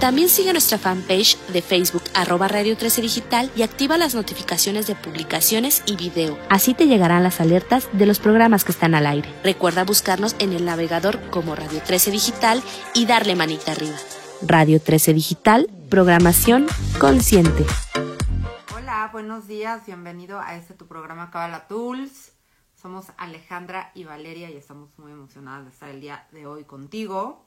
También sigue nuestra fanpage de Facebook arroba Radio 13 Digital y activa las notificaciones de publicaciones y video. Así te llegarán las alertas de los programas que están al aire. Recuerda buscarnos en el navegador como Radio 13 Digital y darle manita arriba. Radio 13 Digital, programación consciente. Hola, buenos días, bienvenido a este tu programa Cabala Tools. Somos Alejandra y Valeria y estamos muy emocionadas de estar el día de hoy contigo.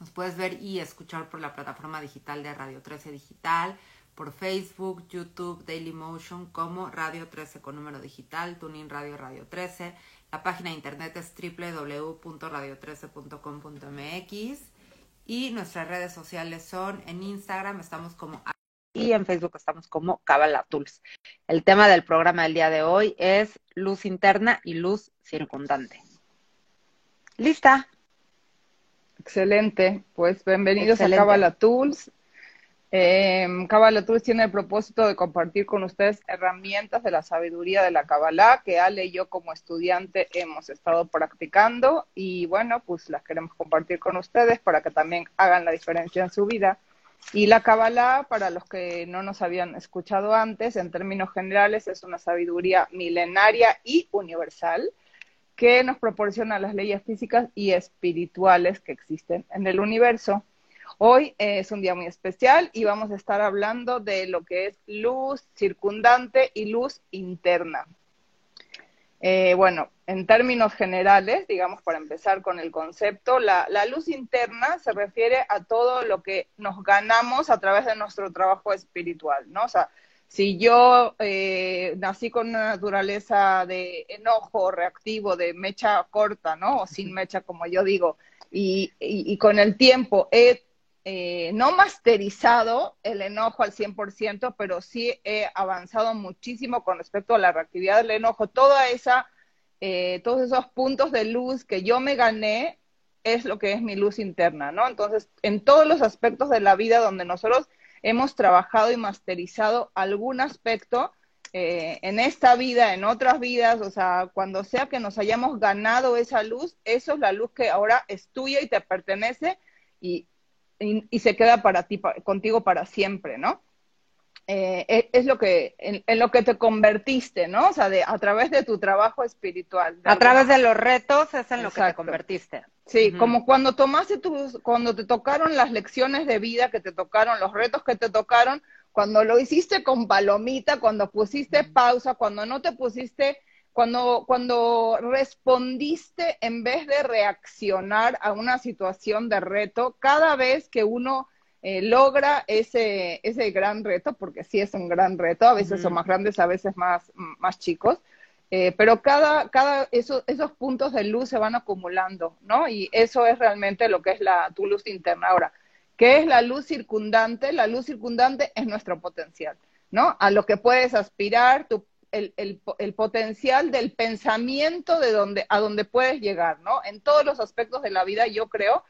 Nos puedes ver y escuchar por la plataforma digital de Radio 13 Digital, por Facebook, YouTube, Dailymotion como Radio 13 con número digital, Tuning Radio Radio 13. La página de internet es www.radio13.com.mx y nuestras redes sociales son en Instagram estamos como y en Facebook estamos como Cabala Tools. El tema del programa del día de hoy es luz interna y luz circundante. ¿Lista? Excelente, pues bienvenidos a Cabala Tools. Eh, Kabbalah Tools tiene el propósito de compartir con ustedes herramientas de la sabiduría de la Kabbalah que Ale y yo como estudiante hemos estado practicando y bueno, pues las queremos compartir con ustedes para que también hagan la diferencia en su vida. Y la Kabbalah, para los que no nos habían escuchado antes, en términos generales es una sabiduría milenaria y universal que nos proporciona las leyes físicas y espirituales que existen en el universo. Hoy es un día muy especial y vamos a estar hablando de lo que es luz circundante y luz interna. Eh, bueno, en términos generales, digamos, para empezar con el concepto, la, la, luz interna se refiere a todo lo que nos ganamos a través de nuestro trabajo espiritual, ¿no? O sea, si yo eh, nací con una naturaleza de enojo reactivo, de mecha corta, ¿no? O sin mecha, como yo digo, y, y, con el tiempo he eh, no masterizado el enojo al 100%, pero sí he avanzado muchísimo con respecto a la reactividad del enojo. Toda esa, eh, todos esos puntos de luz que yo me gané es lo que es mi luz interna, ¿no? Entonces, en todos los aspectos de la vida donde nosotros hemos trabajado y masterizado algún aspecto eh, en esta vida, en otras vidas, o sea, cuando sea que nos hayamos ganado esa luz, eso es la luz que ahora es tuya y te pertenece y, y, se queda para ti, contigo para siempre, ¿no? Eh, es lo que, en, lo que te convertiste, ¿no? O sea, de, a través de tu trabajo espiritual. A través de los retos es en lo que te convertiste. Sí, como cuando tomaste tus, cuando te tocaron las lecciones de vida que te tocaron, los retos que te tocaron, cuando lo hiciste con palomita, cuando pusiste pausa, cuando no te pusiste, cuando, cuando respondiste en vez de reaccionar a una situación de reto, cada vez que uno eh, logra ese, ese gran reto, porque sí es un gran reto, a veces son más grandes, a veces más, más chicos, eh, pero cada, cada esos, esos puntos de luz se van acumulando, ¿no? Y eso es realmente lo que es la, tu luz interna. Ahora, ¿qué es la luz circundante? La luz circundante es nuestro potencial, ¿no? A lo que puedes aspirar, tu, el, el, el, potencial del pensamiento de donde, a donde puedes llegar, ¿no? En todos los aspectos de la vida, yo creo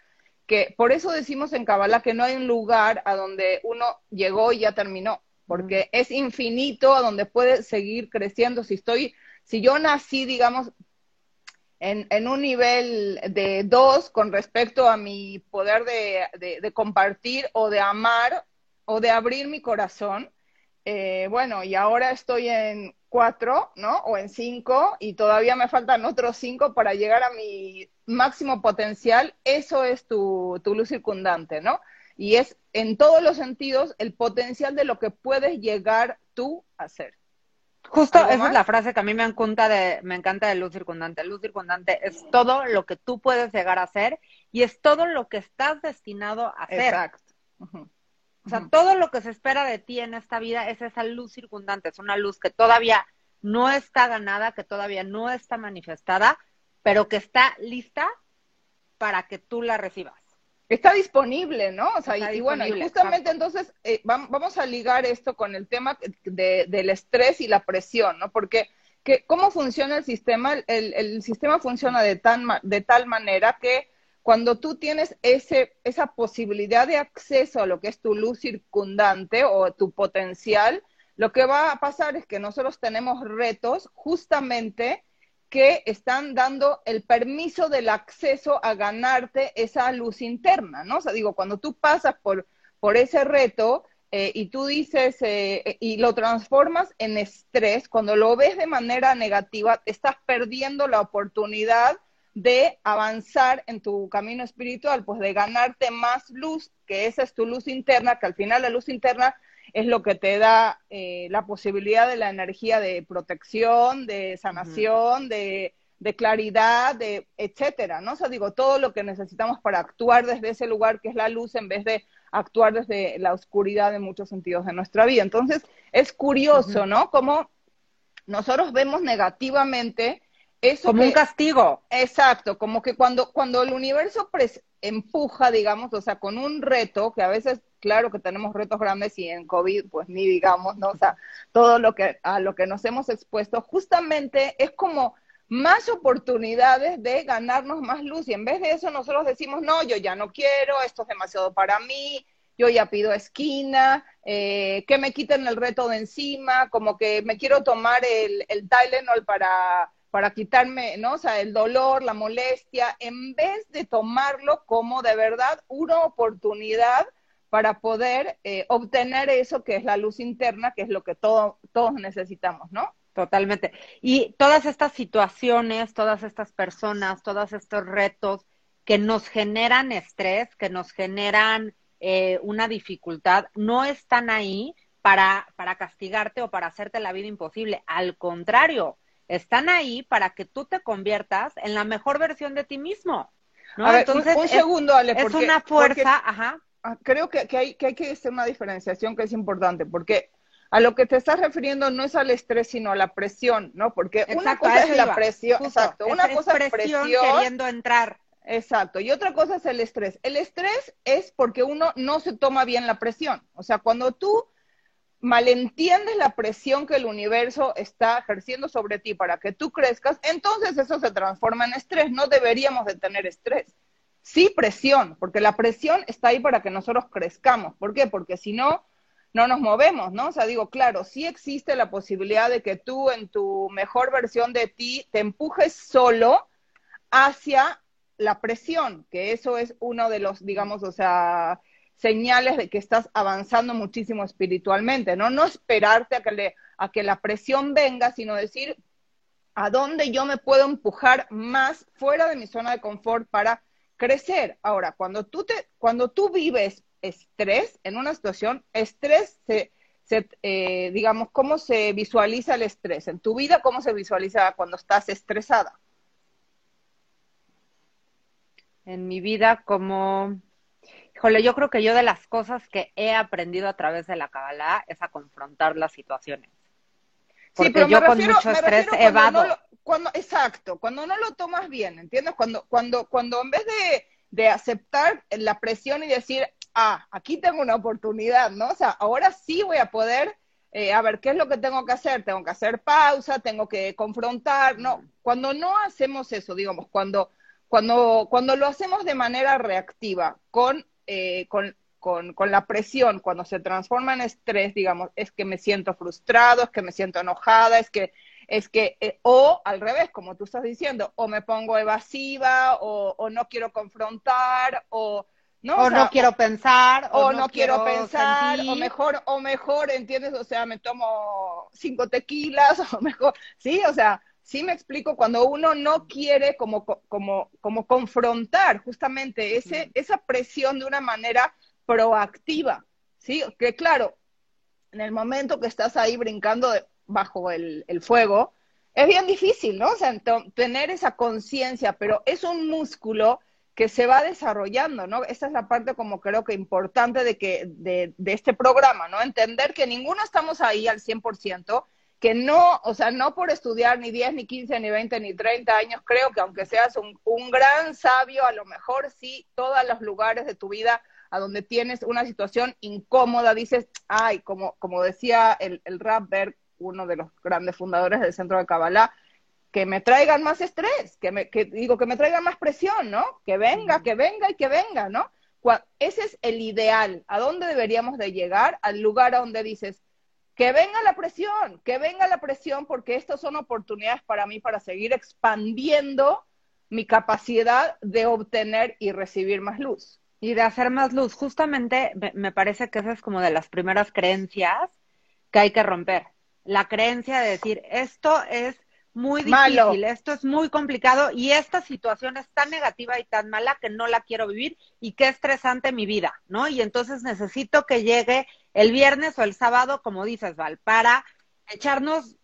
que por eso decimos en Kabbalah que no hay un lugar a donde uno llegó y ya terminó, porque es infinito a donde puedes seguir creciendo. Si estoy si yo nací, digamos, en, un nivel de dos con respecto a mi poder de, compartir o de amar o de abrir mi corazón, eh, bueno, y ahora estoy en cuatro, ¿no? O en cinco, y todavía me faltan otros cinco para llegar a mi máximo potencial, eso es tu, tu luz circundante, ¿no? Y es en todos los sentidos el potencial de lo que puedes llegar tú a ser. Justo esa es la frase que a mí me encanta de, me encanta de luz circundante. Luz circundante es todo lo que tú puedes llegar a hacer y es todo lo que estás destinado a hacer. Exacto. O sea, todo lo que se espera de ti en esta vida es esa luz circundante. Es una luz que todavía no está ganada, que todavía no está manifestada, pero que está lista para que tú la recibas está disponible, ¿no? O sea, y, bueno, y justamente entonces eh, vamos a ligar esto con el tema de, del estrés y la presión, ¿no? Porque que cómo funciona el sistema. El, el sistema funciona de, tan, de tal manera que cuando tú tienes ese, esa posibilidad de acceso a lo que es tu luz circundante o tu potencial, lo que va a pasar es que nosotros tenemos retos justamente que están dando el permiso del acceso a ganarte esa luz interna, ¿no? O sea, digo, cuando tú pasas por, por ese reto eh, y tú dices eh, y lo transformas en estrés, cuando lo ves de manera negativa, estás perdiendo la oportunidad de avanzar en tu camino espiritual, pues de ganarte más luz, que esa es tu luz interna, que al final la luz interna es lo que te da eh, la posibilidad de la energía de protección, de sanación, de, de, claridad, de etcétera, ¿no? O sea, digo, todo lo que necesitamos para actuar desde ese lugar que es la luz en vez de actuar desde la oscuridad en muchos sentidos de nuestra vida. Entonces, es curioso, ¿no? Como nosotros vemos negativamente eso como un castigo. Exacto, como que cuando, cuando el universo empuja, digamos, o sea, con un reto, que a veces, claro que tenemos retos grandes y en COVID, pues ni digamos, ¿no? Sea, todo lo que, a lo que nos hemos expuesto, justamente es como más oportunidades de ganarnos más luz y en vez de eso nosotros decimos, no, yo ya no quiero, esto es demasiado para mí, yo ya pido esquina, eh, que me quiten el reto de encima, como que me quiero tomar el, el Tylenol para para quitarme, ¿no? O sea, el dolor, la molestia, en vez de tomarlo como de verdad una oportunidad para poder eh, obtener eso que es la luz interna, que es lo que todos necesitamos, ¿no? Totalmente. Y todas estas situaciones, todas estas personas, todos estos retos que nos generan estrés, que nos generan eh, una dificultad, no están ahí para, para castigarte o para hacerte la vida imposible. Al contrario, están ahí para que tú te conviertas en la mejor versión de ti mismo. ¿no? Entonces, un, segundo, Ale, porque, es una fuerza, ajá. Ah, creo que, hay, que hay que hacer una diferenciación que es importante, porque a lo que te estás refiriendo no es al estrés, sino a la presión, ¿no? Porque una cosa es la presión, exacto, una cosa es presión, presión queriendo entrar. Exacto, y otra cosa es el estrés. El estrés es porque uno no se toma bien la presión. O sea, cuando tú malentiendes la presión que el universo está ejerciendo sobre ti para que tú crezcas, entonces eso se transforma en estrés. No deberíamos de tener estrés. Sí presión, porque la presión está ahí para que nosotros crezcamos. ¿Por qué? Porque si no, no nos movemos, ¿no? O sea, digo, claro, sí existe la posibilidad de que tú en tu mejor versión de ti te empujes solo hacia la presión, que eso es uno de los, digamos, o sea, señales de que estás avanzando muchísimo espiritualmente, ¿no? No esperarte a que, le, a que la presión venga, sino decir a dónde yo me puedo empujar más fuera de mi zona de confort para crecer. Ahora, cuando tú, te, cuando tú vives estrés en una situación, estrés se, se eh, digamos, ¿cómo se visualiza el estrés? En tu vida, ¿cómo se visualiza cuando estás estresada? En mi vida, como Híjole, yo creo que yo de las cosas que he aprendido a través de la Kabbalah es a confrontar las situaciones. Porque yo con mucho estrés evado. Cuando, exacto, cuando no lo tomas bien, ¿entiendes? Cuando, cuando, cuando en vez de, de aceptar la presión y decir, ah, aquí tengo una oportunidad, ¿no? O sea, ahora sí voy a poder, eh, a ver, ¿qué es lo que tengo que hacer? Tengo que hacer pausa, tengo que confrontar, no. Cuando no hacemos eso, digamos, cuando, cuando, cuando lo hacemos de manera reactiva, con eh, con, con, la presión, cuando se transforma en estrés, digamos, es que me siento frustrado, es que me siento enojada, es que, es que, eh, o al revés, como tú estás diciendo, o me pongo evasiva, o, no quiero confrontar, o no, o, no quiero pensar, o, no, quiero, pensar, o mejor, o mejor, ¿entiendes? O sea, me tomo cinco tequilas, o mejor, sí, o sea, sí me explico, cuando uno no quiere como, como, como confrontar justamente ese, esa presión de una manera proactiva, ¿sí? Que claro, en el momento que estás ahí brincando bajo el, fuego, es bien difícil, ¿no? O sea, tener esa conciencia, pero es un músculo que se va desarrollando, ¿no? Esa es la parte como creo que importante de, que, de, de este programa, ¿no? Entender que ninguno estamos ahí al 100%, que no, o sea, no por estudiar ni 10, ni 15, ni 20, ni 30 años, creo que aunque seas un, un gran sabio, a lo mejor sí, todos los lugares de tu vida a donde tienes una situación incómoda, dices, ay, como, como decía el, el rapper, uno de los grandes fundadores del Centro de Kabbalah, que me traigan más estrés, que, me, que digo, que me traigan más presión, ¿no? Que venga, que venga y que venga, ¿no? Ese es el ideal. ¿A dónde deberíamos de llegar? Al lugar a donde dices, que venga la presión, que venga la presión, porque estas son oportunidades para mí para seguir expandiendo mi capacidad de obtener y recibir más luz. Y de hacer más luz. Justamente me parece que esa es como de las primeras creencias que hay que romper. La creencia de decir, esto es muy difícil, esto es muy complicado y esta situación es tan negativa y tan mala que no la quiero vivir y qué estresante mi vida, ¿no? Y entonces necesito que llegue el viernes o el sábado, como dices, Val, para echarnos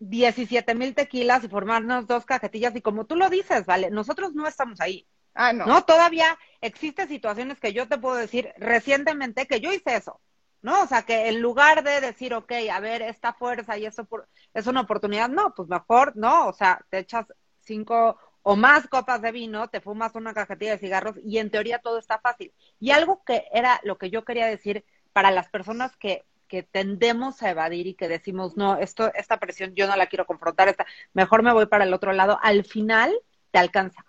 17 mil tequilas y formarnos dos cajetillas y como tú lo dices, ¿vale? Nosotros no estamos ahí. Ah, no. No, todavía existen situaciones que yo te puedo decir recientemente que yo hice eso, ¿no? O sea, que en lugar de decir, ok, a ver, esta fuerza y eso es una oportunidad, no, pues mejor, no, o sea, te echas cinco o más copas de vino, te fumas una cajetilla de cigarros y en teoría todo está fácil. Y algo que era lo que yo quería decir para las personas que, que tendemos a evadir y que decimos, no, esto, esta presión yo no la quiero confrontar, esta, mejor me voy para el otro lado, al final te alcanza.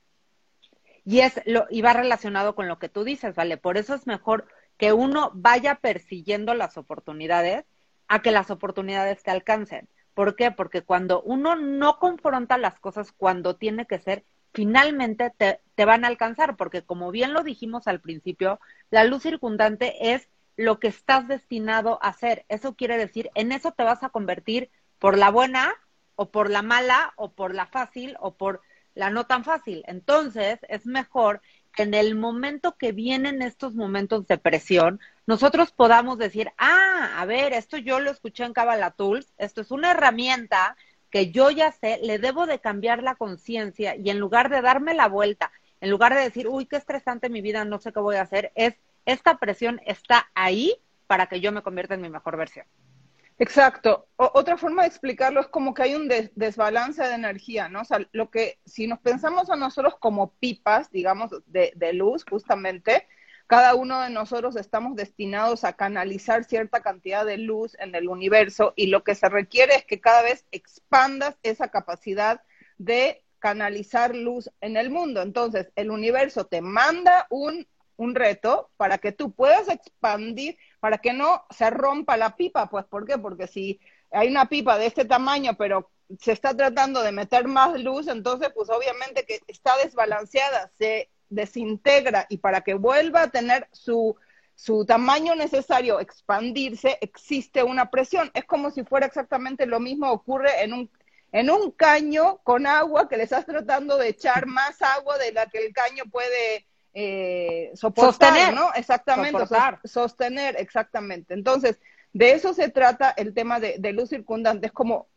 Y es lo, y va relacionado con lo que tú dices, ¿vale? Por eso es mejor que uno vaya persiguiendo las oportunidades a que las oportunidades te alcancen. ¿Por qué? Porque cuando uno no confronta las cosas cuando tiene que ser, finalmente te, van a alcanzar, porque como bien lo dijimos al principio, la luz circundante es lo que estás destinado a hacer. Eso quiere decir, en eso te vas a convertir por la buena o por la mala o por la fácil o por la no tan fácil. Entonces, es mejor en el momento que vienen estos momentos de presión, nosotros podamos decir, ah, a ver, esto yo lo escuché en Kabbalah Tools, esto es una herramienta que yo ya sé, le debo de cambiar la conciencia y en lugar de darme la vuelta, en lugar de decir, uy, qué estresante mi vida, no sé qué voy a hacer, es esta presión está ahí para que yo me convierta en mi mejor versión. Exacto. otra forma de explicarlo es como que hay un desbalance de energía, ¿no? O sea, lo que, si nos pensamos a nosotros como pipas, digamos, de, de luz, justamente, cada uno de nosotros estamos destinados a canalizar cierta cantidad de luz en el universo y lo que se requiere es que cada vez expandas esa capacidad de canalizar luz en el mundo. Entonces, el universo te manda un un reto para que tú puedas expandir, para que no se rompa la pipa, pues ¿por qué? Porque si hay una pipa de este tamaño, pero se está tratando de meter más luz, entonces pues obviamente que está desbalanceada, se desintegra y para que vuelva a tener su, su tamaño necesario expandirse, existe una presión. Es como si fuera exactamente lo mismo ocurre en un, en un caño con agua que le estás tratando de echar más agua de la que el caño puede eh, soportar, ¿no? Exactamente, sostener, exactamente. Entonces, de eso se trata el tema de, luz circundante, es como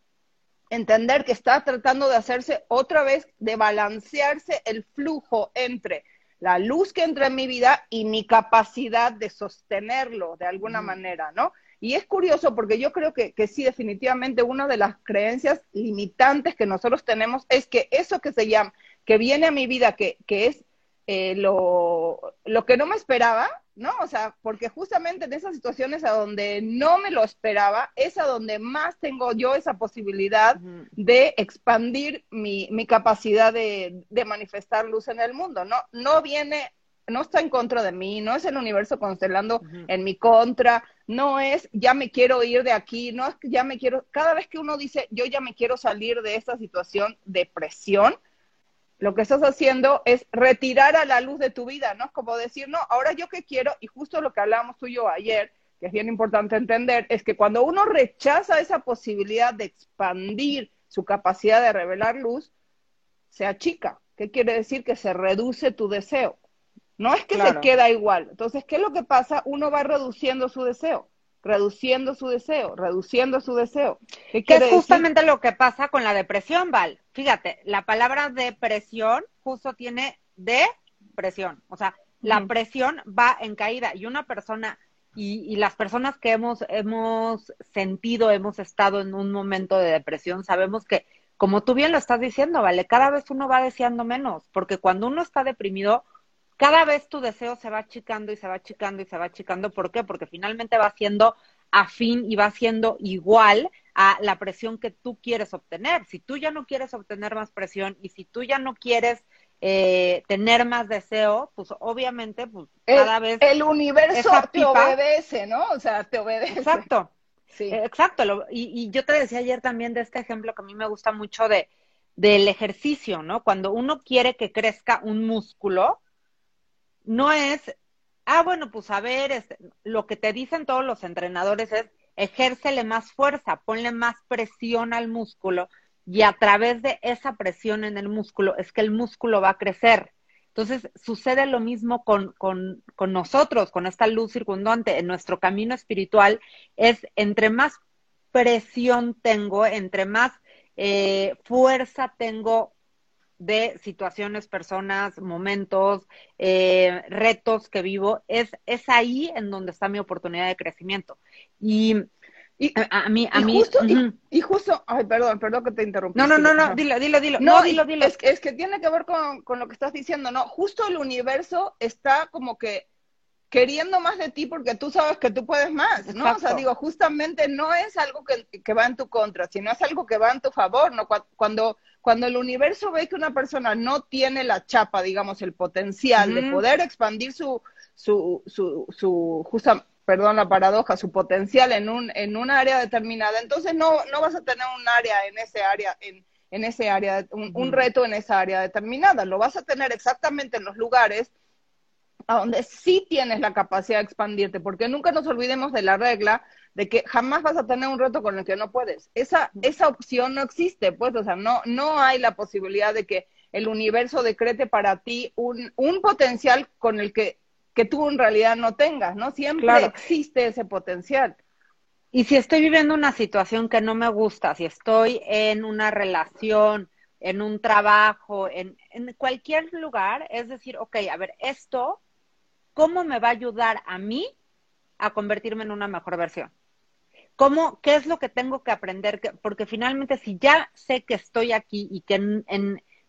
entender que está tratando de hacerse otra vez, de balancearse el flujo entre la luz que entra en mi vida y mi capacidad de sostenerlo de alguna manera, ¿no? Y es curioso porque yo creo que, que, sí, definitivamente una de las creencias limitantes que nosotros tenemos es que eso que se llama, que viene a mi vida, que, que es eh, lo, lo que no me esperaba, ¿no? O sea, porque justamente en esas situaciones a donde no me lo esperaba, es a donde más tengo yo esa posibilidad de expandir mi, mi capacidad de, de, manifestar luz en el mundo, ¿no? No viene, no está en contra de mí, no es el universo constelando en mi contra, no es ya me quiero ir de aquí, no es que ya me quiero, cada vez que uno dice yo ya me quiero salir de esta situación de presión, lo que estás haciendo es retirar a la luz de tu vida, ¿no? Es como decir, no, ahora yo qué quiero, y justo lo que hablábamos tú y yo ayer, que es bien importante entender, es que cuando uno rechaza esa posibilidad de expandir su capacidad de revelar luz, se achica. ¿Qué quiere decir? Que se reduce tu deseo. No es que se queda igual. Entonces, ¿qué es lo que pasa? Uno va reduciendo su deseo reduciendo su deseo, reduciendo su deseo. ¿Qué es justamente lo que pasa con la depresión, Val. Fíjate, la palabra depresión justo tiene depresión, o sea, la presión va en caída y una persona y, y, las personas que hemos hemos sentido, hemos estado en un momento de depresión, sabemos que como tú bien lo estás diciendo, vale, cada vez uno va deseando menos, porque cuando uno está deprimido, cada vez tu deseo se va achicando y se va achicando y se va achicando. ¿Por qué? Porque finalmente va siendo afín y va siendo igual a la presión que tú quieres obtener. Si tú ya no quieres obtener más presión y si tú ya no quieres eh, tener más deseo, pues obviamente, pues cada vez... El universo te obedece, ¿no? O sea, te obedece. Exacto. Sí. Exacto. y, y, yo te decía ayer también de este ejemplo que a mí me gusta mucho de del ejercicio, ¿no? Cuando uno quiere que crezca un músculo, no es, ah, bueno, pues a ver, este, lo que te dicen todos los entrenadores es, ejércele más fuerza, ponle más presión al músculo y a través de esa presión en el músculo es que el músculo va a crecer. Entonces, sucede lo mismo con, con, con nosotros, con esta luz circundante en nuestro camino espiritual, es entre más presión tengo, entre más eh, fuerza tengo de situaciones, personas, momentos, eh, retos que vivo, es, es ahí en donde está mi oportunidad de crecimiento. Y, y a, mí, a mí. Justo, y, justo, ay, perdón, perdón que te interrumpí. No, no, no, no, dilo, dilo, dilo. No, dilo, dilo. Es, es que tiene que ver con, con lo que estás diciendo, ¿no? Justo el universo está como que queriendo más de ti porque tú sabes que tú puedes más, ¿no? O sea, digo, justamente no es algo que, va en tu contra, sino es algo que va en tu favor, ¿no? Cuando, cuando el universo ve que una persona no tiene la chapa, digamos, el potencial de poder expandir su, su, su, su justa, perdón la paradoja, su potencial en un, en un área determinada, entonces no, no vas a tener un área en ese área, en, en ese área, un, un reto en esa área determinada, lo vas a tener exactamente en los lugares a donde sí tienes la capacidad de expandirte, porque nunca nos olvidemos de la regla de que jamás vas a tener un reto con el que no puedes. Esa, esa opción no existe, pues, o sea, no, no hay la posibilidad de que el universo decrete para ti un, un potencial con el que, que tú en realidad no tengas, ¿no? Siempre existe ese potencial. Y si estoy viviendo una situación que no me gusta, si estoy en una relación, en un trabajo, en, en cualquier lugar, es decir, ok, a ver, esto ¿cómo me va a ayudar a mí a convertirme en una mejor versión? ¿Cómo, qué es lo que tengo que aprender? Porque finalmente si ya sé que estoy aquí y que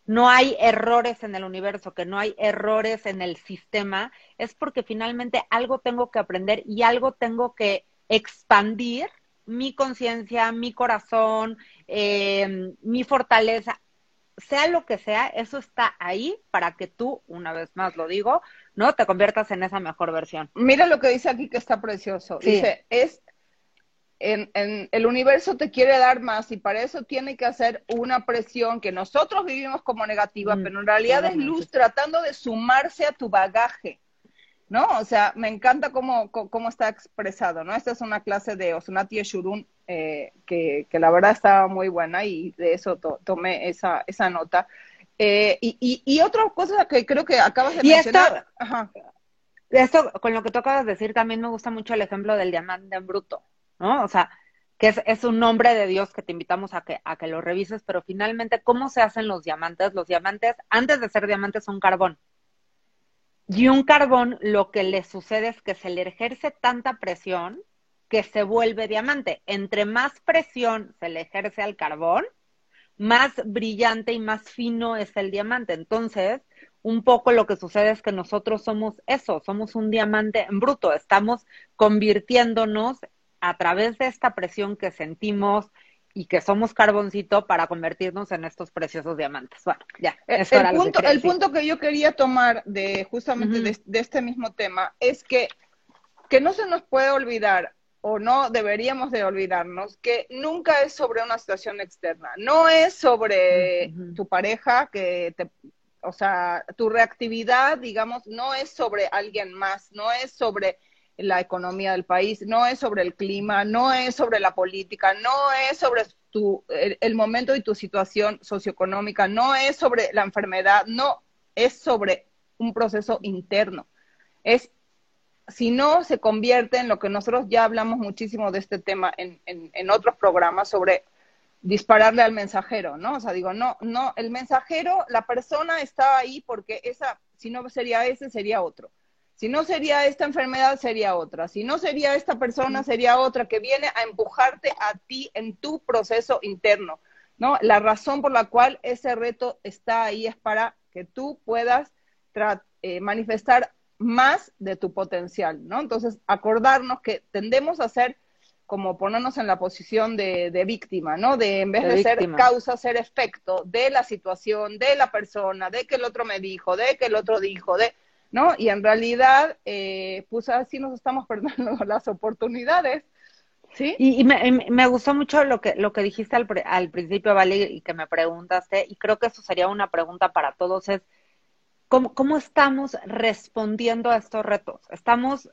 no hay errores en el universo, que no hay errores en el sistema, es porque finalmente algo tengo que aprender y algo tengo que expandir mi conciencia, mi corazón, eh, mi fortaleza, sea lo que sea, eso está ahí para que tú, una vez más lo digo, ¿no? Te conviertas en esa mejor versión. Mira lo que dice aquí que está precioso. Dice, es en, en, el universo te quiere dar más y para eso tiene que hacer una presión que nosotros vivimos como negativa, mm, pero en realidad es luz tratando de sumarse a tu bagaje. ¿No? O sea, me encanta cómo, cómo está expresado, ¿no? Esta es una clase de Osunati Shurun eh, que, que, la verdad estaba muy buena y de eso tomé esa, esa nota. Eh, y, y, otra cosa que creo que acabas de mencionar. Esto, con lo que tú acabas de decir, también me gusta mucho el ejemplo del diamante en bruto, ¿no? O sea, que es, es, un nombre de Dios que te invitamos a que, a que lo revises, pero finalmente, ¿cómo se hacen los diamantes? Los diamantes, antes de ser diamantes, son carbón. Y un carbón, lo que le sucede es que se le ejerce tanta presión que se vuelve diamante. Entre más presión se le ejerce al carbón, más brillante y más fino es el diamante. Entonces, un poco lo que sucede es que nosotros somos eso, somos un diamante en bruto, estamos convirtiéndonos a través de esta presión que sentimos y que somos carboncito para convertirnos en estos preciosos diamantes. Bueno, ya. Eh, el, punto, el punto que yo quería tomar de justamente de, este mismo tema es que, que no se nos puede olvidar o no deberíamos de olvidarnos que nunca es sobre una situación externa, no es sobre tu pareja que te, o sea, tu reactividad, digamos, no es sobre alguien más, no es sobre la economía del país, no es sobre el clima, no es sobre la política, no es sobre tu, el, momento y tu situación socioeconómica, no es sobre la enfermedad, no, es sobre un proceso interno. Es si no se convierte en lo que nosotros ya hablamos muchísimo de este tema en, en, otros programas sobre dispararle al mensajero, ¿no? O sea, digo, no, no, el mensajero, la persona está ahí porque esa, si no sería ese, sería otro. Si no sería esta enfermedad, sería otra. Si no sería esta persona, sería otra que viene a empujarte a ti en tu proceso interno, ¿no? La razón por la cual ese reto está ahí es para que tú puedas eh, manifestar más de tu potencial, ¿no? Entonces, acordarnos que tendemos a ser como ponernos en la posición de, víctima, ¿no? De en vez de, ser causa, ser efecto de la situación, de la persona, de que el otro me dijo, de que el otro dijo, de, ¿no? Y en realidad, eh, pues así nos estamos perdiendo las oportunidades. ¿Sí? Y, me, gustó mucho lo que, lo que dijiste al, al principio, Vale, y que me preguntaste, y creo que eso sería una pregunta para todos, es ¿cómo, cómo estamos respondiendo a estos retos? ¿Estamos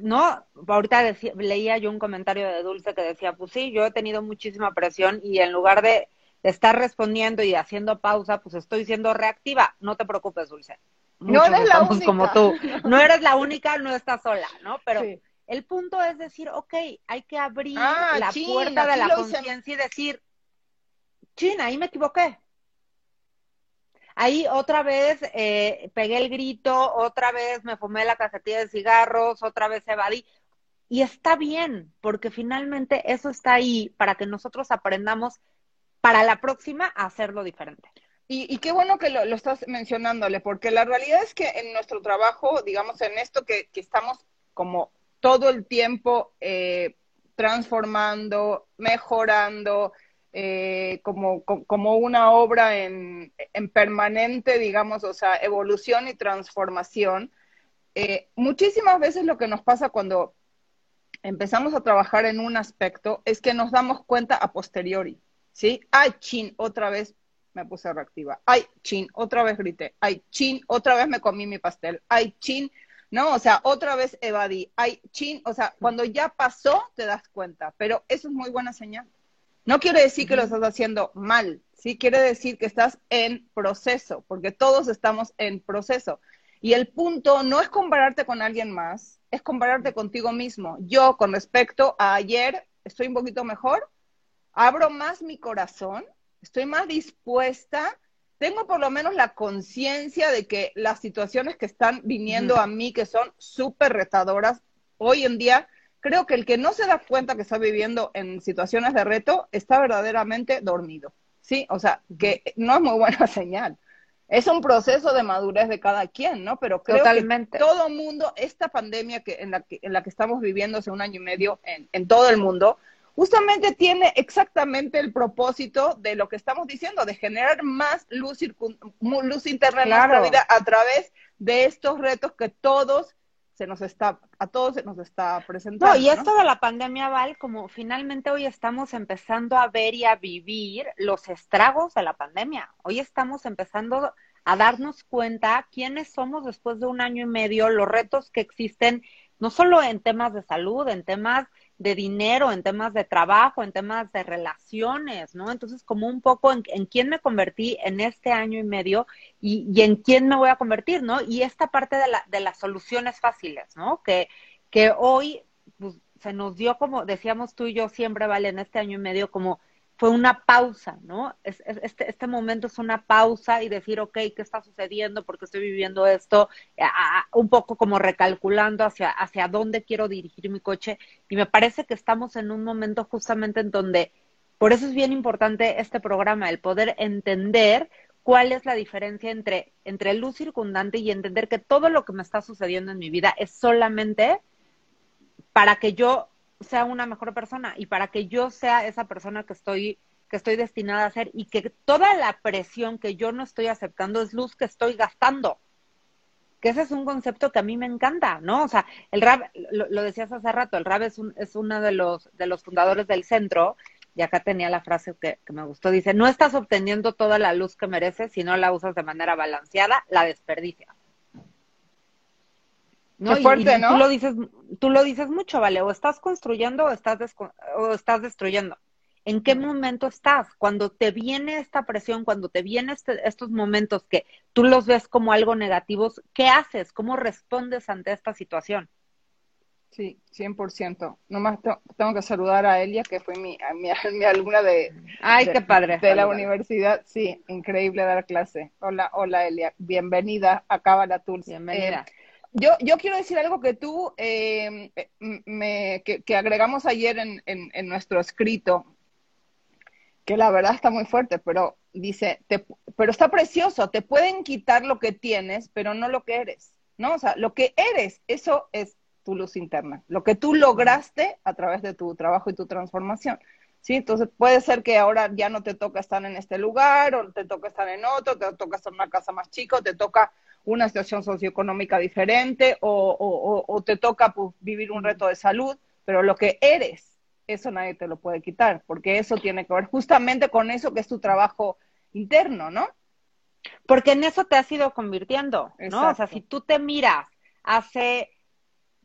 no, ahorita leía yo un comentario de Dulce que decía, pues sí, yo he tenido muchísima presión y en lugar de, estar respondiendo y haciendo pausa, pues estoy siendo reactiva. No te preocupes, Dulce. No eres la única. como tú. No eres la única, no estás sola, ¿no? Pero el punto es decir, ok, hay que abrir ah, la puerta de la conciencia y decir, China, ahí me equivoqué. Ahí otra vez eh, pegué el grito, otra vez me fumé la cajetilla de cigarros, otra vez evadí. Y está bien, porque finalmente eso está ahí para que nosotros aprendamos para la próxima a hacerlo diferente. Y, qué bueno que lo, estás mencionándole, porque la realidad es que en nuestro trabajo, digamos, en esto que, estamos como todo el tiempo eh, transformando, mejorando, eh, como, como una obra en, permanente, digamos, o sea, evolución y transformación. Eh, muchísimas veces lo que nos pasa cuando empezamos a trabajar en un aspecto es que nos damos cuenta a posteriori, ¿sí? Ay, chin, otra vez me puse reactiva. Ay, chin, otra vez grité. Ay, chin, otra vez me comí mi pastel. Ay, chin, ¿no? O sea, otra vez evadí. Ay, chin, o sea, cuando ya pasó te das cuenta, pero eso es muy buena señal. No quiere decir que lo estás haciendo mal, sí quiere decir que estás en proceso, porque todos estamos en proceso. Y el punto no es compararte con alguien más, es compararte contigo mismo. Yo, con respecto a ayer, estoy un poquito mejor, abro más mi corazón, estoy más dispuesta, tengo por lo menos la conciencia de que las situaciones que están viniendo a mí, que son súper retadoras, hoy en día creo que el que no se da cuenta que está viviendo en situaciones de reto está verdaderamente dormido. Sí, o sea, que no es muy buena señal. Es un proceso de madurez de cada quien, ¿no? Pero creo que todo mundo, esta pandemia que en, la que en la que estamos viviendo hace un año y medio en, en todo el mundo, justamente tiene exactamente el propósito de lo que estamos diciendo, de generar más luz, luz interna en nuestra vida a través de estos retos que todos se nos está, a todos se nos está presentando. No, y esto de la pandemia, Val, como finalmente hoy estamos empezando a ver y a vivir los estragos de la pandemia. Hoy estamos empezando a darnos cuenta quiénes somos después de un año y medio, los retos que existen, no solo en temas de salud, en temas de dinero, en temas de trabajo, en temas de relaciones, ¿no? Entonces, como un poco en, quién me convertí en este año y medio y, en quién me voy a convertir, ¿no? Y esta parte de, la, de las soluciones fáciles, ¿no? Que, que hoy pues, se nos dio como, decíamos tú y yo siempre, Vale, en este año y medio, como fue una pausa, ¿no? este, este momento es una pausa y decir, ok, ¿qué está sucediendo? ¿Por qué estoy viviendo esto? un poco como recalculando hacia, hacia dónde quiero dirigir mi coche. Y me parece que estamos en un momento justamente en donde, por eso es bien importante este programa, el poder entender cuál es la diferencia entre, entre luz circundante y entender que todo lo que me está sucediendo en mi vida es solamente para que yo sea una mejor persona y para que yo sea esa persona que estoy que estoy destinada a ser y que toda la presión que yo no estoy aceptando es luz que estoy gastando. Que ese es un concepto que a mí me encanta, ¿no? O sea, el RAB, lo, decías hace rato, el RAB es, un, es uno de los, de los fundadores del centro, y acá tenía la frase que, que me gustó, dice, no estás obteniendo toda la luz que mereces si no la usas de manera balanceada, la desperdicias. ¿No? fuerte, ¿no? Tú lo dices, tú lo dices mucho, ¿vale? O estás construyendo o estás, o estás destruyendo. ¿En qué momento estás? Cuando te viene esta presión, cuando te vienen este, estos momentos que tú los ves como algo negativos, ¿qué haces? ¿Cómo respondes ante esta situación? Sí, 100%. Nomás tengo que saludar a Elia, que fue mi, mi, alumna de, Ay, qué padre. de la universidad. Sí, increíble dar clase. Hola, hola Elia. Bienvenida a la Tools. Bienvenida. Eh, yo, yo quiero decir algo que tú, eh, me, que, agregamos ayer en, en, nuestro escrito, que la verdad está muy fuerte, pero dice, pero está precioso, te pueden quitar lo que tienes, pero no lo que eres, ¿no? O sea, lo que eres, eso es tu luz interna, lo que tú lograste a través de tu trabajo y tu transformación. ¿sí? Entonces puede ser que ahora ya no te toca estar en este lugar, o te toca estar en otro, te toca estar en una casa más chica, te toca una situación socioeconómica diferente, o, te toca pues, vivir un reto de salud, pero lo que eres, eso nadie te lo puede quitar, porque eso tiene que ver justamente con eso que es tu trabajo interno, ¿no? Porque en eso te has ido convirtiendo, ¿no? O sea, si tú te miras hace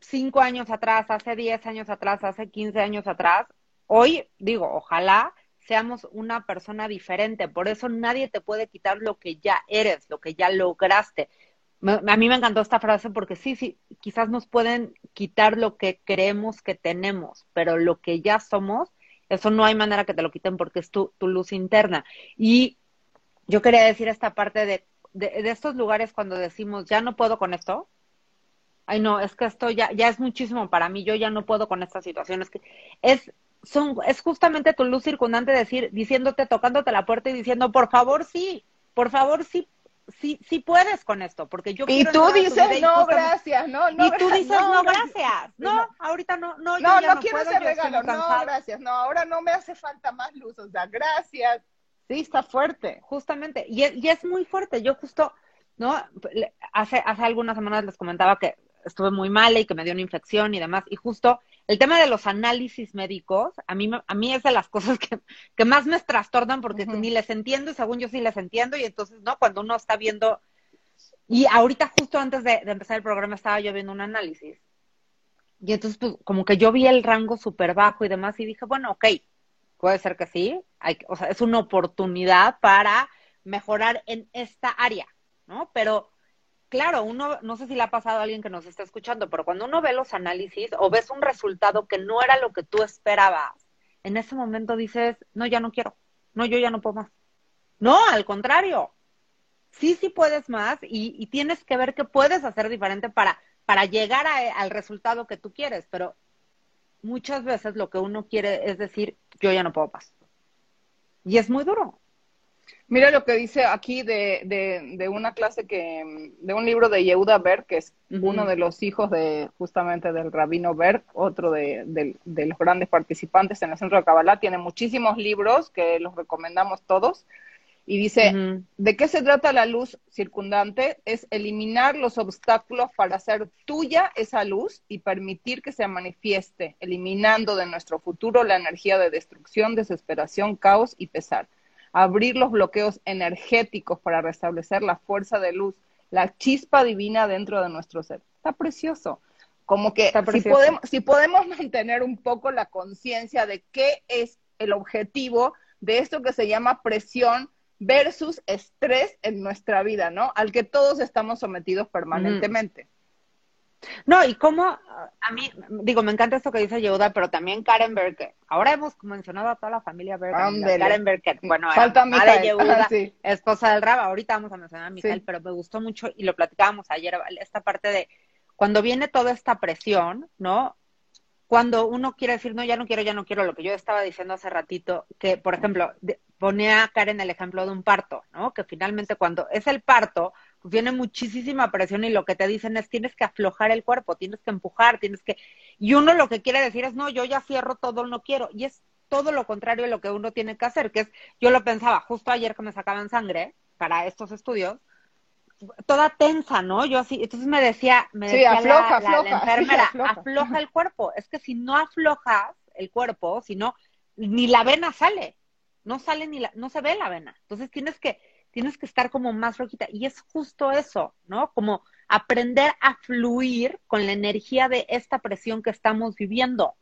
cinco años atrás, hace diez años atrás, hace quince años atrás, hoy digo, ojalá seamos una persona diferente. Por eso nadie te puede quitar lo que ya eres, lo que ya lograste. A mí me encantó esta frase porque sí, sí, quizás nos pueden quitar lo que creemos que tenemos, pero lo que ya somos, eso no hay manera que te lo quiten porque es tu, tu luz interna. Y yo quería decir esta parte de, de, estos lugares cuando decimos, ya no puedo con esto. Ay, no, es que esto ya, ya es muchísimo para mí, yo ya no puedo con esta situación. Es que es, son, es justamente tu luz circundante decir, diciéndote, tocándote la puerta y diciendo, por favor, sí, por favor, sí, sí, sí puedes con esto, porque yo y tú dices no, gracias, no, no, y tú dices no, gracias, no, ahorita no, no, no, no, quiero ese regalo, no, gracias, no, ahora no me hace falta más luz, o sea, gracias, Sí, está fuerte. Justamente, y es, y es muy fuerte. Yo justo, ¿no? Hace, hace algunas semanas les comentaba que estuve muy mala y que me dio una infección y demás, y justo el tema de los análisis médicos, a mí, a mí es de las cosas que, que más me trastornan porque ni les entiendo y según yo sí les entiendo y entonces, ¿no? Cuando uno está viendo, y ahorita justo antes de, de empezar el programa estaba yo viendo un análisis y entonces pues como que yo vi el rango súper bajo y demás y dije, bueno, ok, puede ser que sí, hay, o sea, es una oportunidad para mejorar en esta área, ¿no? Pero claro, uno, no sé si le ha pasado a alguien que nos está escuchando, pero cuando uno ve los análisis o ves un resultado que no era lo que tú esperabas, en ese momento dices, no, ya no quiero, no, yo ya no puedo más. No, al contrario, sí, sí puedes más y, tienes que ver qué puedes hacer diferente para, para llegar al resultado que tú quieres, pero muchas veces lo que uno quiere es decir, yo ya no puedo más. Y es muy duro. Mira lo que dice aquí de, de, de, una clase que, de un libro de Yehuda Berg, que es uno de los hijos de justamente del rabino Berg, otro de, de, los grandes participantes en el centro de Kabbalah, tiene muchísimos libros que los recomendamos todos. Y dice, ¿de qué se trata la luz circundante? Es eliminar los obstáculos para hacer tuya esa luz y permitir que se manifieste, eliminando de nuestro futuro la energía de destrucción, desesperación, caos y pesar. Abrir los bloqueos energéticos para restablecer la fuerza de luz, la chispa divina dentro de nuestro ser. Está precioso. Como que si podemos, si podemos mantener un poco la conciencia de qué es el objetivo de esto que se llama presión, versus estrés en nuestra vida, ¿no? Al que todos estamos sometidos permanentemente. No, y cómo, a mí, digo, me encanta esto que dice Yehuda, pero también Karen Berke. Ahora hemos mencionado a toda la familia Berke. Karen Berke, bueno, Falta madre Yehuda, esposa del Rab. Ahorita vamos a mencionar a Miguel, pero me gustó mucho y lo platicábamos ayer, esta parte de cuando viene toda esta presión, ¿no? Cuando uno quiere decir, no, ya no quiero, ya no quiero, lo que yo estaba diciendo hace ratito, que, por ejemplo, ponía Karen el ejemplo de un parto, ¿no? Que finalmente cuando es el parto, pues viene muchísima presión y lo que te dicen es tienes que aflojar el cuerpo, tienes que empujar, tienes que... Y uno lo que quiere decir es, no, yo ya cierro todo, no quiero. Y es todo lo contrario de lo que uno tiene que hacer, que es, yo lo pensaba justo ayer que me sacaban sangre para estos estudios, toda tensa, ¿no? Yo así, entonces me decía, me decía la, enfermera, afloja el cuerpo. Es que si no aflojas el cuerpo, si no, ni la vena sale no sale ni la, no se ve la vena. Entonces tienes que, tienes que estar como más rojita. Y es justo eso, ¿no? Como aprender a fluir con la energía de esta presión que estamos viviendo.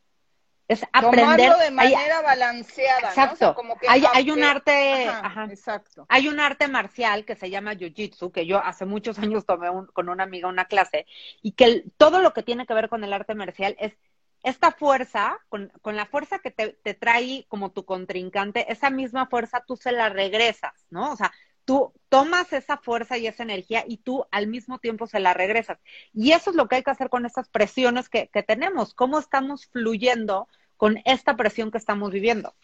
Es aprender de manera balanceada. Exacto. como que hay, un arte, exacto. Hay un arte marcial que se llama Jiu-Jitsu, que yo hace muchos años tomé con una amiga una clase, y que todo lo que tiene que ver con el arte marcial es esta fuerza, con, con la fuerza que te, te, trae como tu contrincante, esa misma fuerza tú se la regresas, ¿no? O sea, tú tomas esa fuerza y esa energía y tú al mismo tiempo se la regresas. Y eso es lo que hay que hacer con estas presiones que, que tenemos, cómo estamos fluyendo con esta presión que estamos viviendo.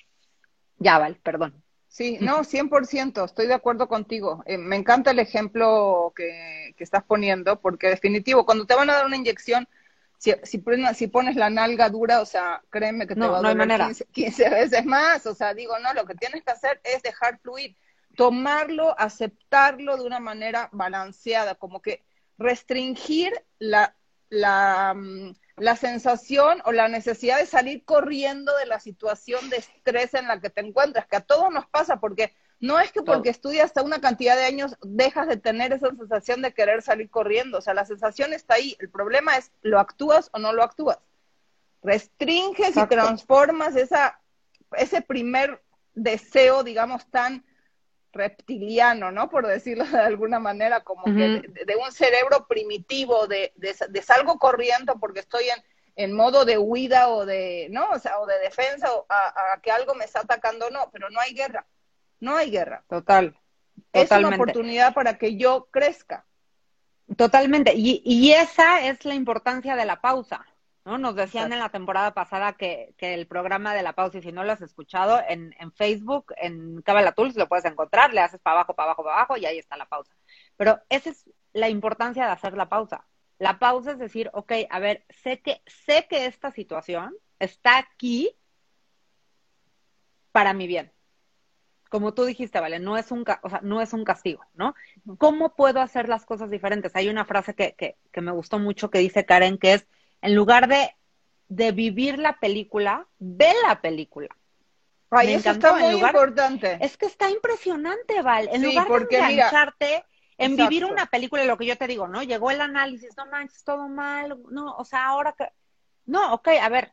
Ya, Val, perdón. Sí, no, 100%, estoy de acuerdo contigo. Eh, me encanta el ejemplo que, que estás poniendo, porque definitivo, cuando te van a dar una inyección, si, si, pones la nalga dura, o sea, créeme que te va a doler 15, veces más. O sea, digo, no, lo que tienes que hacer es dejar fluir, tomarlo, aceptarlo de una manera balanceada, como que restringir la, la, mm, la sensación o la necesidad de salir corriendo de la situación de estrés en la que te encuentras, que a todos nos pasa, porque no es que porque estudias hasta una cantidad de años dejas de tener esa sensación de querer salir corriendo, o sea, la sensación está ahí, el problema es, ¿lo actúas o no lo actúas? Restringes y transformas esa, ese primer deseo, digamos, tan reptiliano, ¿no? Por decirlo de alguna manera, como que de, un cerebro primitivo, de, de, salgo corriendo porque estoy en, en, modo de huida o de, ¿no? O sea, o de defensa, o a, que algo me está atacando, no, pero no hay guerra, no hay guerra. Total. Es una oportunidad para que yo crezca. Totalmente. Y, y esa es la importancia de la pausa. ¿No? Nos decían en la temporada pasada que, que, el programa de la pausa, y si no lo has escuchado, en, en Facebook, en Cabala Tools lo puedes encontrar, le haces para abajo, para abajo, para abajo y ahí está la pausa. Pero esa es la importancia de hacer la pausa. La pausa es decir, ok, a ver, sé que, sé que esta situación está aquí para mi bien. Como tú dijiste, vale, no es un, o sea, no es un castigo, ¿no? ¿Cómo puedo hacer las cosas diferentes? Hay una frase que, que, que me gustó mucho que dice Karen, que es, en lugar de, de vivir la película, ve la película. Ay, eso está muy importante. Es que está impresionante, Val. En lugar de engancharte en vivir una película, lo que yo te digo, ¿no? Llegó el análisis, no manches, todo mal, no, o sea, ahora que... No, ok, a ver,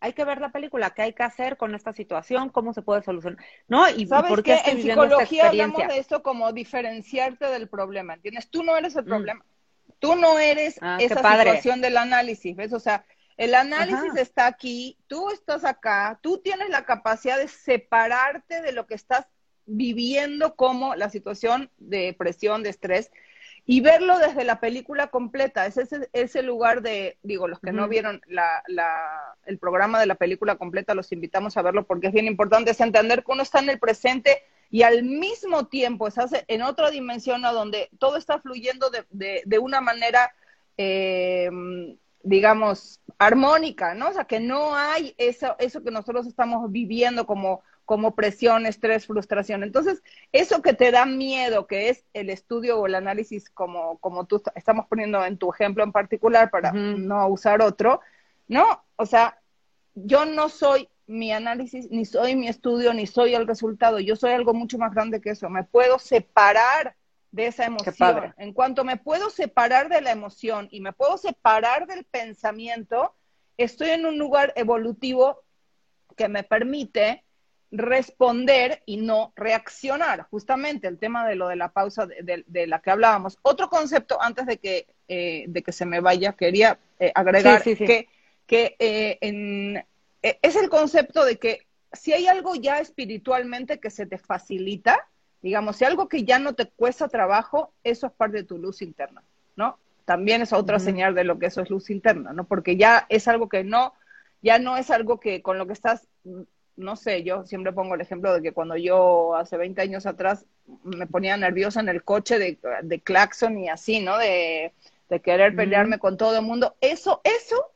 hay que ver la película, qué hay que hacer con esta situación, cómo se puede solucionar, ¿no? Y ¿Sabes por qué en psicología hablamos de esto como diferenciarte del problema, ¿entiendes? Tú no eres el mm. problema. Tú no eres ah, esa situación del análisis, ¿ves? O sea, el análisis está aquí, tú estás acá, tú tienes la capacidad de separarte de lo que estás viviendo como la situación de presión, de estrés, y verlo desde la película completa. Es ese, ese lugar de, digo, los que no vieron la, la, el programa de la película completa, los invitamos a verlo porque es bien importante, es entender que uno está en el presente y al mismo tiempo estás en otra dimensión a donde todo está fluyendo de, de, una manera, eh, digamos, armónica, ¿no? O sea, que no hay eso, eso que nosotros estamos viviendo como, como presión, estrés, frustración. Entonces, eso que te da miedo, que es el estudio o el análisis, como, como tú estamos poniendo en tu ejemplo en particular para no usar otro, ¿no? O sea, yo no soy mi análisis, ni soy mi estudio, ni soy el resultado. Yo soy algo mucho más grande que eso. Me puedo separar de esa emoción. En cuanto me puedo separar de la emoción y me puedo separar del pensamiento, estoy en un lugar evolutivo que me permite responder y no reaccionar. Justamente el tema de lo de la pausa de, la que hablábamos. Otro concepto, antes de que, eh, de que se me vaya, quería eh, agregar que, que eh, en, es el concepto de que si hay algo ya espiritualmente que se te facilita, digamos, si algo que ya no te cuesta trabajo, eso es parte de tu luz interna, ¿no? También es otra señal de lo que eso es luz interna, ¿no? Porque ya es algo que no, ya no es algo que con lo que estás, no sé, yo siempre pongo el ejemplo de que cuando yo hace 20 años atrás me ponía nerviosa en el coche de, de claxon y así, ¿no? De, de querer pelearme con todo el mundo. Eso, eso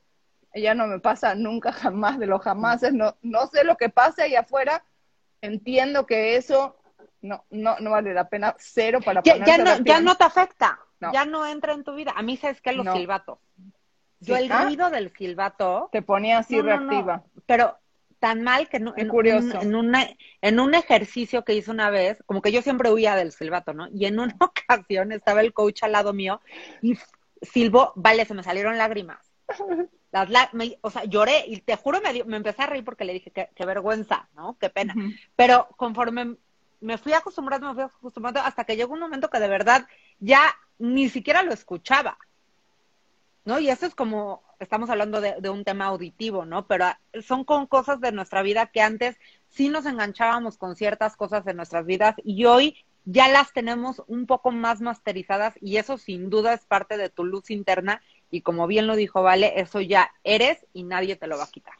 ya no me pasa nunca jamás de los jamases, no, no sé lo que pase ahí afuera, entiendo que eso no, no, no vale la pena, cero para ya, ya no, ya no te afecta, ya no entra en tu vida. A mí sabes que los silbatos. Yo el ruido del silbato te ponía así reactiva. pero tan mal que en, en, una, en un ejercicio que hice una vez, como que yo siempre huía del silbato, ¿no? Y en una ocasión estaba el coach al lado mío y silbó, vale, se me salieron lágrimas. Las o sea, lloré y te juro me, me empecé a reír porque le dije, qué, vergüenza, ¿no? Qué pena. Pero conforme me fui acostumbrando, me fui acostumbrando hasta que llegó un momento que de verdad ya ni siquiera lo escuchaba, ¿no? Y eso es como, estamos hablando de, de un tema auditivo, ¿no? Pero son con cosas de nuestra vida que antes sí nos enganchábamos con ciertas cosas de nuestras vidas y hoy ya las tenemos un poco más masterizadas y eso sin duda es parte de tu luz interna y como bien lo dijo Vale, eso ya eres y nadie te lo va a quitar.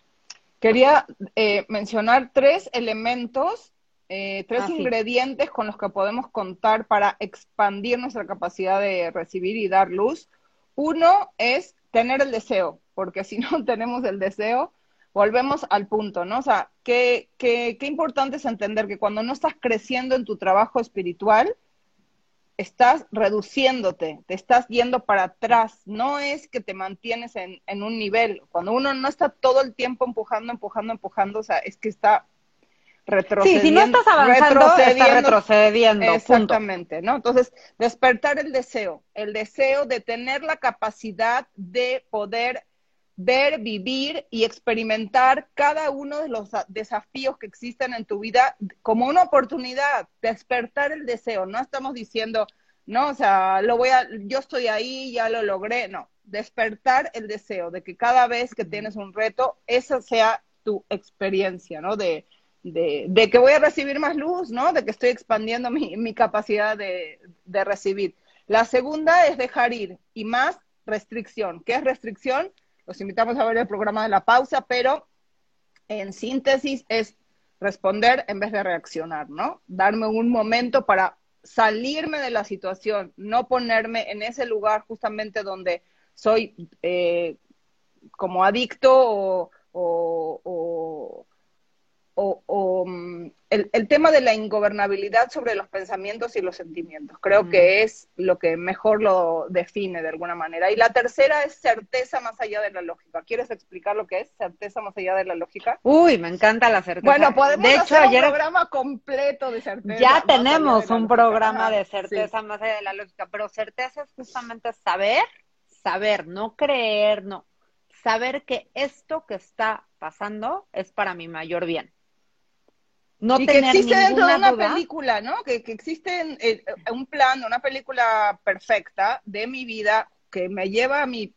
Quería eh, mencionar tres elementos, eh, tres ah, ingredientes con los que podemos contar para expandir nuestra capacidad de recibir y dar luz. Uno es tener el deseo, porque si no tenemos el deseo, volvemos al punto, ¿no? O sea, qué, qué, qué importante es entender que cuando no estás creciendo en tu trabajo espiritual, estás reduciéndote, te estás yendo para atrás, no es que te mantienes en, en, un nivel. Cuando uno no está todo el tiempo empujando, empujando, empujando, o sea, es que está retrocediendo. Sí, si no estás avanzando, retrocediendo, está retrocediendo. Exactamente, ¿no? Entonces, despertar el deseo, el deseo de tener la capacidad de poder ver, vivir y experimentar cada uno de los desafíos que existen en tu vida como una oportunidad, despertar el deseo. No estamos diciendo, no, o sea, lo voy a, yo estoy ahí, ya lo logré. No, despertar el deseo de que cada vez que tienes un reto, esa sea tu experiencia, ¿no? De, de, de que voy a recibir más luz, ¿no? De que estoy expandiendo mi, mi capacidad de, de recibir. La segunda es dejar ir y más restricción. ¿Qué es restricción? Los invitamos a ver el programa de la pausa, pero en síntesis es responder en vez de reaccionar, ¿no? Darme un momento para salirme de la situación, no ponerme en ese lugar justamente donde soy eh, como adicto o, o, o, mm, el, el, tema de la ingobernabilidad sobre los pensamientos y los sentimientos. Creo que es lo que mejor lo define de alguna manera. Y la tercera es certeza más allá de la lógica. ¿Quieres explicar lo que es certeza más allá de la lógica? Uy, me encanta la certeza. Bueno, podemos hacer un programa completo de certeza. Ya tenemos un programa de certeza más allá de la lógica, pero certeza es justamente saber, saber, no creer, no. Saber que esto que está pasando es para mi mayor bien no y que existe dentro de una película, ¿no? Que, que existe eh, un plan, una película perfecta de mi vida que me lleva a mi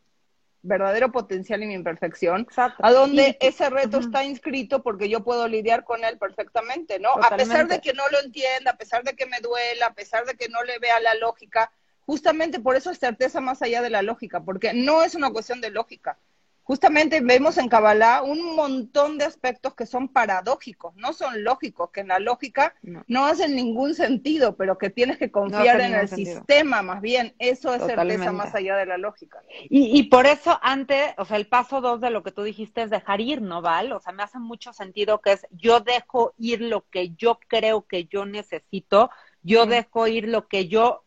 verdadero potencial y mi imperfección, a donde ese reto está inscrito porque yo puedo lidiar con él perfectamente, ¿no? A pesar de que no lo entienda, a pesar de que me duela, a pesar de que no le vea la lógica, justamente por eso es certeza más allá de la lógica, porque no es una cuestión de lógica, justamente vemos en Kabbalah un montón de aspectos que son paradójicos, no son lógicos, que en la lógica no, hacen ningún sentido, pero que tienes que confiar en el sistema más bien. Eso es certeza más allá de la lógica. Y, y por eso antes, o sea, el paso dos de lo que tú dijiste es dejar ir, ¿no, Val? O sea, me hace mucho sentido que es yo dejo ir lo que yo creo que yo necesito, yo dejo ir lo que yo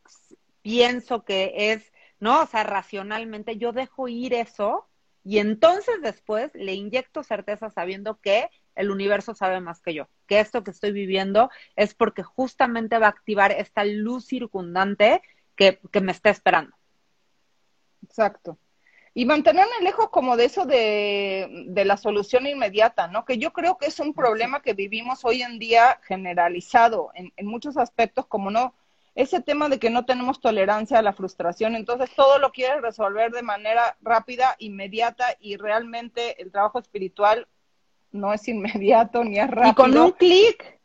pienso que es, ¿no? O sea, racionalmente, yo dejo ir eso y entonces después le inyecto certeza sabiendo que el universo sabe más que yo, que esto que estoy viviendo es porque justamente va a activar esta luz circundante que, que me está esperando. Exacto. Y mantenerme lejos como de eso de, de, la solución inmediata, ¿no? Que yo creo que es un problema que vivimos hoy en día generalizado en, en muchos aspectos, como no, ese tema de que no tenemos tolerancia a la frustración, entonces todo lo quieres resolver de manera rápida, inmediata y realmente el trabajo espiritual no es inmediato ni es rápido. Y con un clic,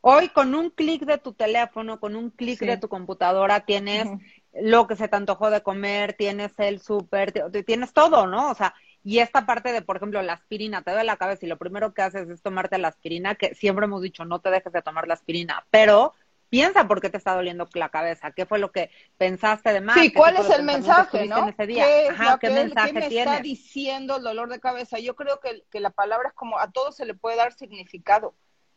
hoy con un clic de tu teléfono, con un clic de tu computadora tienes lo que se te antojó de comer, tienes el súper, tienes todo, ¿no? O sea, y esta parte de, por ejemplo, la aspirina, te duele la cabeza y lo primero que haces es tomarte la aspirina, que siempre hemos dicho, no te dejes de tomar la aspirina, pero piensa por qué te está doliendo la cabeza, qué fue lo que pensaste de más. Sí, ¿cuál es el mensaje, no? ¿Qué, Ajá, ¿qué mensaje me está diciendo el dolor de cabeza? Yo creo que, que, la palabra es como a todo se le puede dar significado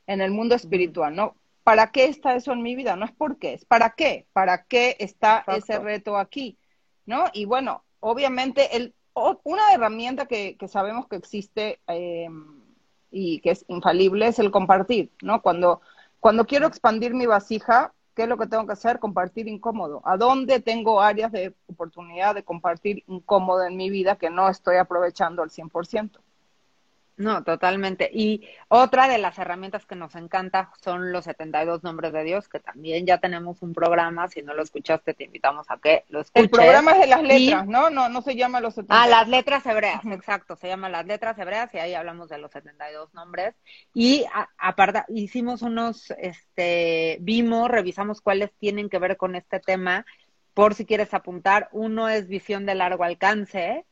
en el mundo espiritual, ¿no? ¿Para qué está eso en mi vida? No es por qué, es para qué, para qué está ese reto aquí, ¿no? Y bueno, obviamente el, una herramienta que, que sabemos que existe eh, y que es infalible es el compartir, ¿no? Cuando cuando quiero expandir mi vasija, ¿qué es lo que tengo que hacer? Compartir incómodo. ¿A dónde tengo áreas de oportunidad de compartir incómodo en mi vida que no estoy aprovechando al 100%? No, totalmente. Y otra de las herramientas que nos encanta son los 72 nombres de Dios, que también ya tenemos un programa. Si no lo escuchaste, te invitamos a que lo escuches. El programa es de las letras, ¿no? No no se llama los 72. Ah, las letras hebreas, exacto. Se llama las letras hebreas y ahí hablamos de los 72 nombres. Y aparte, hicimos unos, este, vimos, revisamos cuáles tienen que ver con este tema, por si quieres apuntar. Uno es visión de largo alcance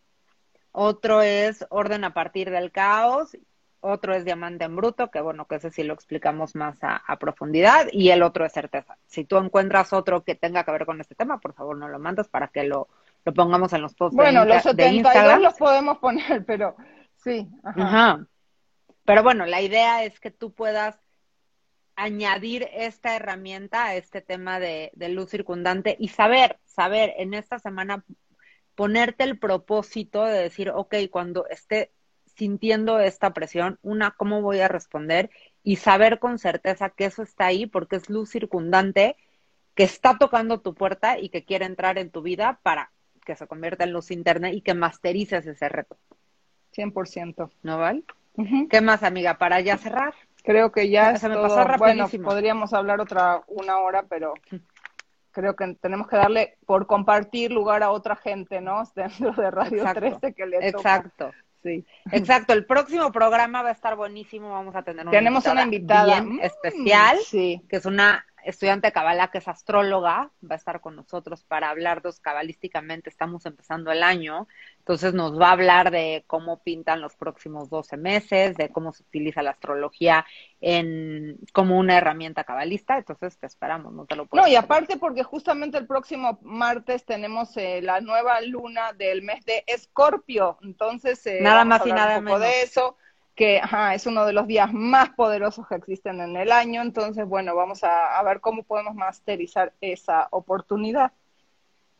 otro es orden a partir del caos, otro es diamante en bruto, que bueno, que ese sí lo explicamos más a, profundidad, y el otro es certeza. Si tú encuentras otro que tenga que ver con este tema, por favor no lo mandas para que lo, lo pongamos en los posts bueno, los 72 los podemos poner, pero sí. Ajá. Pero bueno, la idea es que tú puedas añadir esta herramienta a este tema de, de luz circundante y saber, saber en esta semana ponerte el propósito de decir, ok, cuando esté sintiendo esta presión, una, ¿cómo voy a responder? Y saber con certeza que eso está ahí porque es luz circundante que está tocando tu puerta y que quiere entrar en tu vida para que se convierta en luz interna y que masterices ese reto. 100%. ¿No vale? ¿Qué más, amiga? Para ya cerrar. Creo que ya se me pasó Bueno, podríamos hablar otra una hora, pero creo que tenemos que darle por compartir lugar a otra gente, ¿no? Dentro de Radio 13 que le Exacto. Sí. Exacto, el próximo programa va a estar buenísimo, vamos a tener una Tenemos una invitada bien especial, sí. que es una estudiante de Kabbalah, que es astróloga, va a estar con nosotros para hablarnos cabalísticamente. Estamos empezando el año, entonces nos va a hablar de cómo pintan los próximos 12 meses, de cómo se utiliza la astrología en como una herramienta cabalista. Entonces te esperamos, no te lo puedo. No, y aparte porque justamente el próximo martes tenemos eh, la nueva luna del mes de Escorpio, entonces eh, nada más y nada menos de eso que es uno de los días más poderosos que existen en el año. Entonces, bueno, vamos a, ver cómo podemos masterizar esa oportunidad.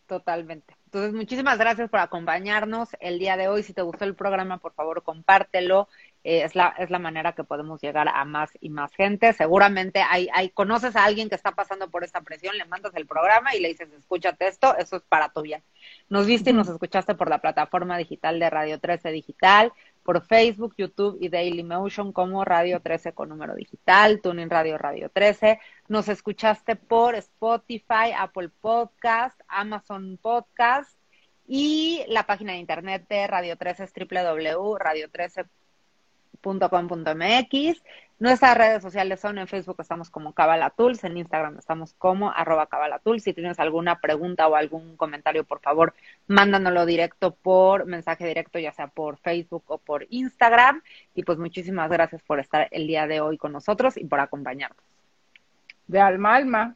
Totalmente. Entonces, muchísimas gracias por acompañarnos el día de hoy. Si te gustó el programa, por favor, compártelo. Eh, es, la, es la manera que podemos llegar a más y más gente. Seguramente hay, hay, conoces a alguien que está pasando por esta presión, le mandas el programa y le dices, escúchate esto, eso es para tu bien. Nos viste y nos escuchaste por la plataforma digital de Radio 13 Digital por Facebook, YouTube y Daily Motion como Radio 13 con número digital, Tuning Radio Radio 13. Nos escuchaste por Spotify, Apple Podcast, Amazon Podcast y la página de internet de Radio 13 es www.radio13.com.mx. Nuestras redes sociales son en Facebook estamos como Cabalatools, en Instagram estamos como arroba Cabalatools. Si tienes alguna pregunta o algún comentario, por favor, mándanoslo directo por mensaje directo, ya sea por Facebook o por Instagram. Y pues muchísimas gracias por estar el día de hoy con nosotros y por acompañarnos. De alma alma.